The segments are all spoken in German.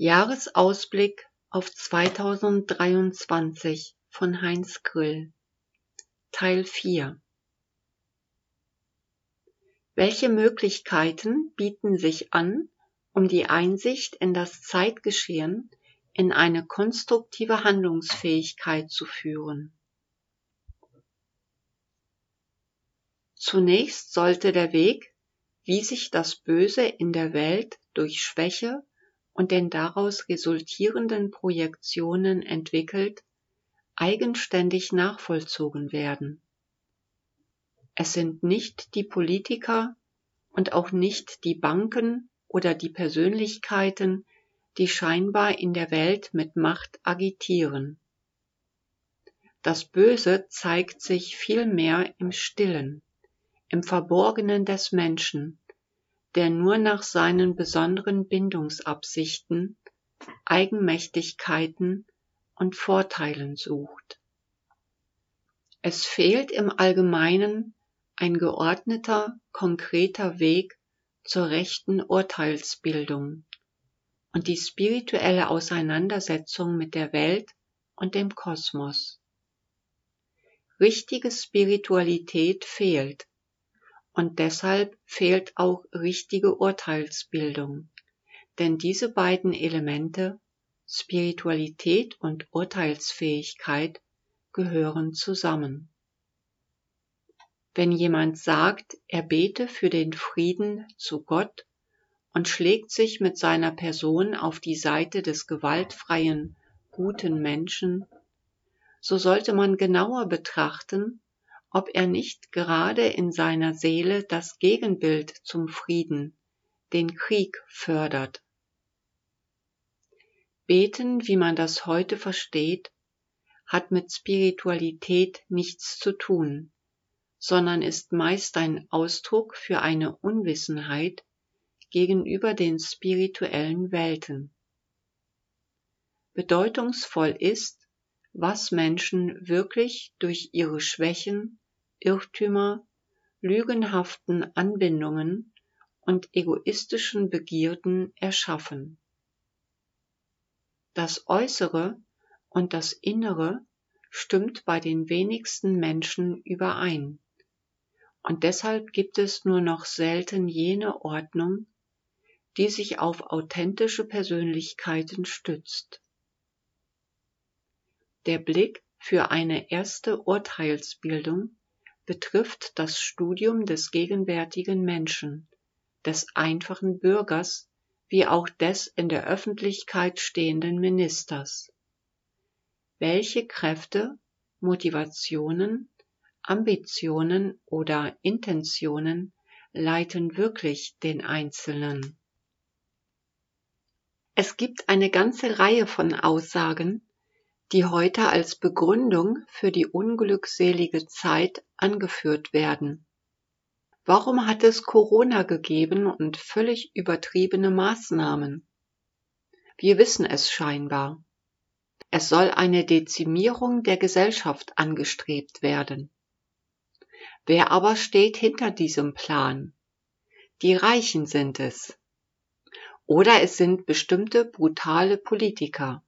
Jahresausblick auf 2023 von Heinz Grill Teil 4 Welche Möglichkeiten bieten sich an, um die Einsicht in das Zeitgeschehen in eine konstruktive Handlungsfähigkeit zu führen? Zunächst sollte der Weg, wie sich das Böse in der Welt durch Schwäche und den daraus resultierenden Projektionen entwickelt, eigenständig nachvollzogen werden. Es sind nicht die Politiker und auch nicht die Banken oder die Persönlichkeiten, die scheinbar in der Welt mit Macht agitieren. Das Böse zeigt sich vielmehr im Stillen, im Verborgenen des Menschen, der nur nach seinen besonderen Bindungsabsichten, Eigenmächtigkeiten und Vorteilen sucht. Es fehlt im Allgemeinen ein geordneter, konkreter Weg zur rechten Urteilsbildung und die spirituelle Auseinandersetzung mit der Welt und dem Kosmos. Richtige Spiritualität fehlt, und deshalb fehlt auch richtige Urteilsbildung. Denn diese beiden Elemente, Spiritualität und Urteilsfähigkeit, gehören zusammen. Wenn jemand sagt, er bete für den Frieden zu Gott und schlägt sich mit seiner Person auf die Seite des gewaltfreien, guten Menschen, so sollte man genauer betrachten, ob er nicht gerade in seiner Seele das Gegenbild zum Frieden, den Krieg fördert. Beten, wie man das heute versteht, hat mit Spiritualität nichts zu tun, sondern ist meist ein Ausdruck für eine Unwissenheit gegenüber den spirituellen Welten. Bedeutungsvoll ist, was Menschen wirklich durch ihre Schwächen, Irrtümer, lügenhaften Anbindungen und egoistischen Begierden erschaffen. Das Äußere und das Innere stimmt bei den wenigsten Menschen überein, und deshalb gibt es nur noch selten jene Ordnung, die sich auf authentische Persönlichkeiten stützt. Der Blick für eine erste Urteilsbildung betrifft das Studium des gegenwärtigen Menschen, des einfachen Bürgers wie auch des in der Öffentlichkeit stehenden Ministers. Welche Kräfte, Motivationen, Ambitionen oder Intentionen leiten wirklich den Einzelnen? Es gibt eine ganze Reihe von Aussagen, die heute als Begründung für die unglückselige Zeit angeführt werden. Warum hat es Corona gegeben und völlig übertriebene Maßnahmen? Wir wissen es scheinbar. Es soll eine Dezimierung der Gesellschaft angestrebt werden. Wer aber steht hinter diesem Plan? Die Reichen sind es. Oder es sind bestimmte brutale Politiker.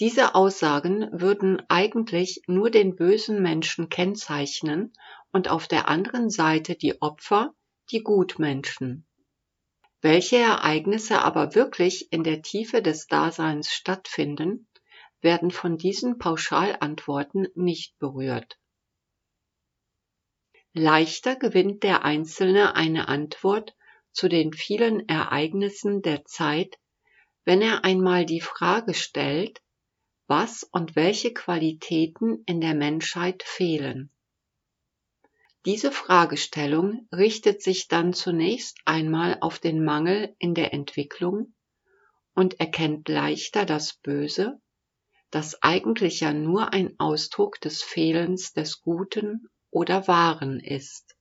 Diese Aussagen würden eigentlich nur den bösen Menschen kennzeichnen und auf der anderen Seite die Opfer, die Gutmenschen. Welche Ereignisse aber wirklich in der Tiefe des Daseins stattfinden, werden von diesen Pauschalantworten nicht berührt. Leichter gewinnt der Einzelne eine Antwort zu den vielen Ereignissen der Zeit, wenn er einmal die Frage stellt, was und welche Qualitäten in der Menschheit fehlen. Diese Fragestellung richtet sich dann zunächst einmal auf den Mangel in der Entwicklung und erkennt leichter das Böse, das eigentlich ja nur ein Ausdruck des Fehlens des Guten oder Wahren ist.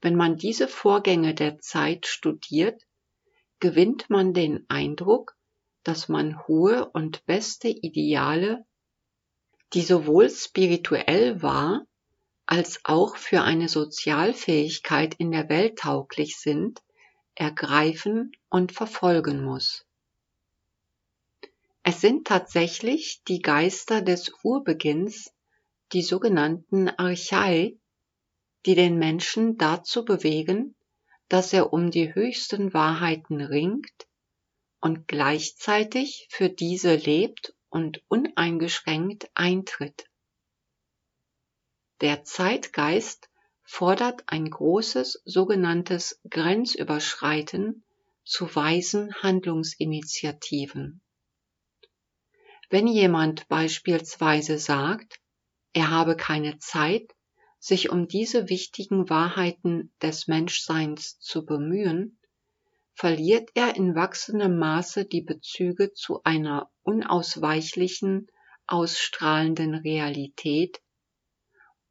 Wenn man diese Vorgänge der Zeit studiert, gewinnt man den Eindruck, dass man hohe und beste Ideale, die sowohl spirituell wahr als auch für eine Sozialfähigkeit in der Welt tauglich sind, ergreifen und verfolgen muss. Es sind tatsächlich die Geister des Urbeginns, die sogenannten Archai, die den Menschen dazu bewegen, dass er um die höchsten Wahrheiten ringt und gleichzeitig für diese lebt und uneingeschränkt eintritt. Der Zeitgeist fordert ein großes sogenanntes Grenzüberschreiten zu weisen Handlungsinitiativen. Wenn jemand beispielsweise sagt, er habe keine Zeit, sich um diese wichtigen Wahrheiten des Menschseins zu bemühen, verliert er in wachsendem Maße die Bezüge zu einer unausweichlichen, ausstrahlenden Realität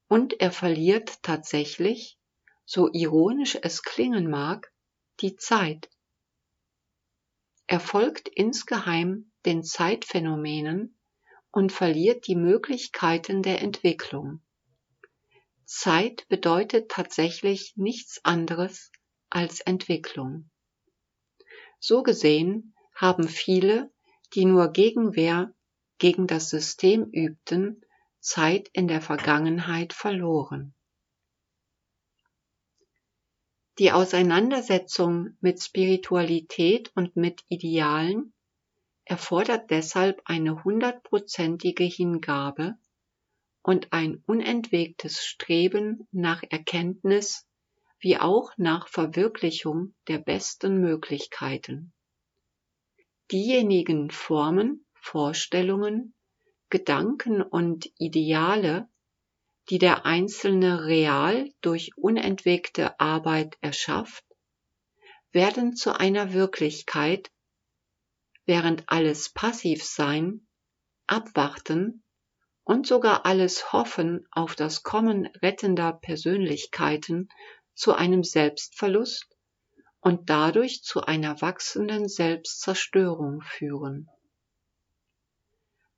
und er verliert tatsächlich, so ironisch es klingen mag, die Zeit. Er folgt insgeheim den Zeitphänomenen und verliert die Möglichkeiten der Entwicklung. Zeit bedeutet tatsächlich nichts anderes als Entwicklung. So gesehen haben viele, die nur Gegenwehr gegen das System übten, Zeit in der Vergangenheit verloren. Die Auseinandersetzung mit Spiritualität und mit Idealen erfordert deshalb eine hundertprozentige Hingabe und ein unentwegtes Streben nach Erkenntnis wie auch nach Verwirklichung der besten Möglichkeiten. Diejenigen Formen, Vorstellungen, Gedanken und Ideale, die der Einzelne real durch unentwegte Arbeit erschafft, werden zu einer Wirklichkeit, während alles Passivsein, Abwarten und sogar alles Hoffen auf das Kommen rettender Persönlichkeiten zu einem Selbstverlust und dadurch zu einer wachsenden Selbstzerstörung führen.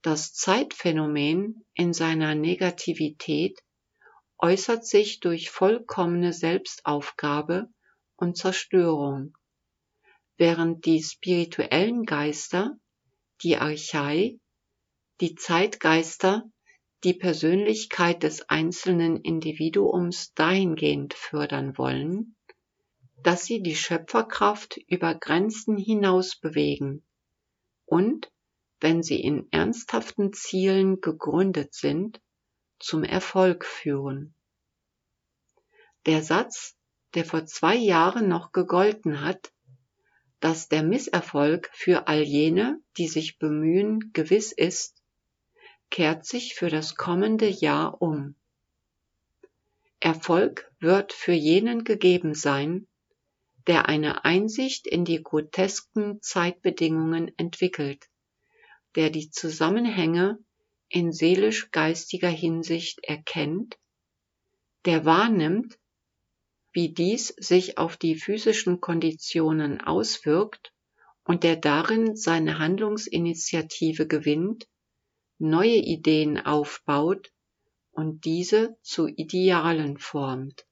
Das Zeitphänomen in seiner Negativität äußert sich durch vollkommene Selbstaufgabe und Zerstörung, während die spirituellen Geister, die Archai, die Zeitgeister, die Persönlichkeit des einzelnen Individuums dahingehend fördern wollen, dass sie die Schöpferkraft über Grenzen hinaus bewegen und wenn sie in ernsthaften Zielen gegründet sind, zum Erfolg führen. Der Satz, der vor zwei Jahren noch gegolten hat, dass der Misserfolg für all jene, die sich bemühen, gewiss ist, kehrt sich für das kommende Jahr um. Erfolg wird für jenen gegeben sein, der eine Einsicht in die grotesken Zeitbedingungen entwickelt der die Zusammenhänge in seelisch-geistiger Hinsicht erkennt, der wahrnimmt, wie dies sich auf die physischen Konditionen auswirkt und der darin seine Handlungsinitiative gewinnt, neue Ideen aufbaut und diese zu Idealen formt.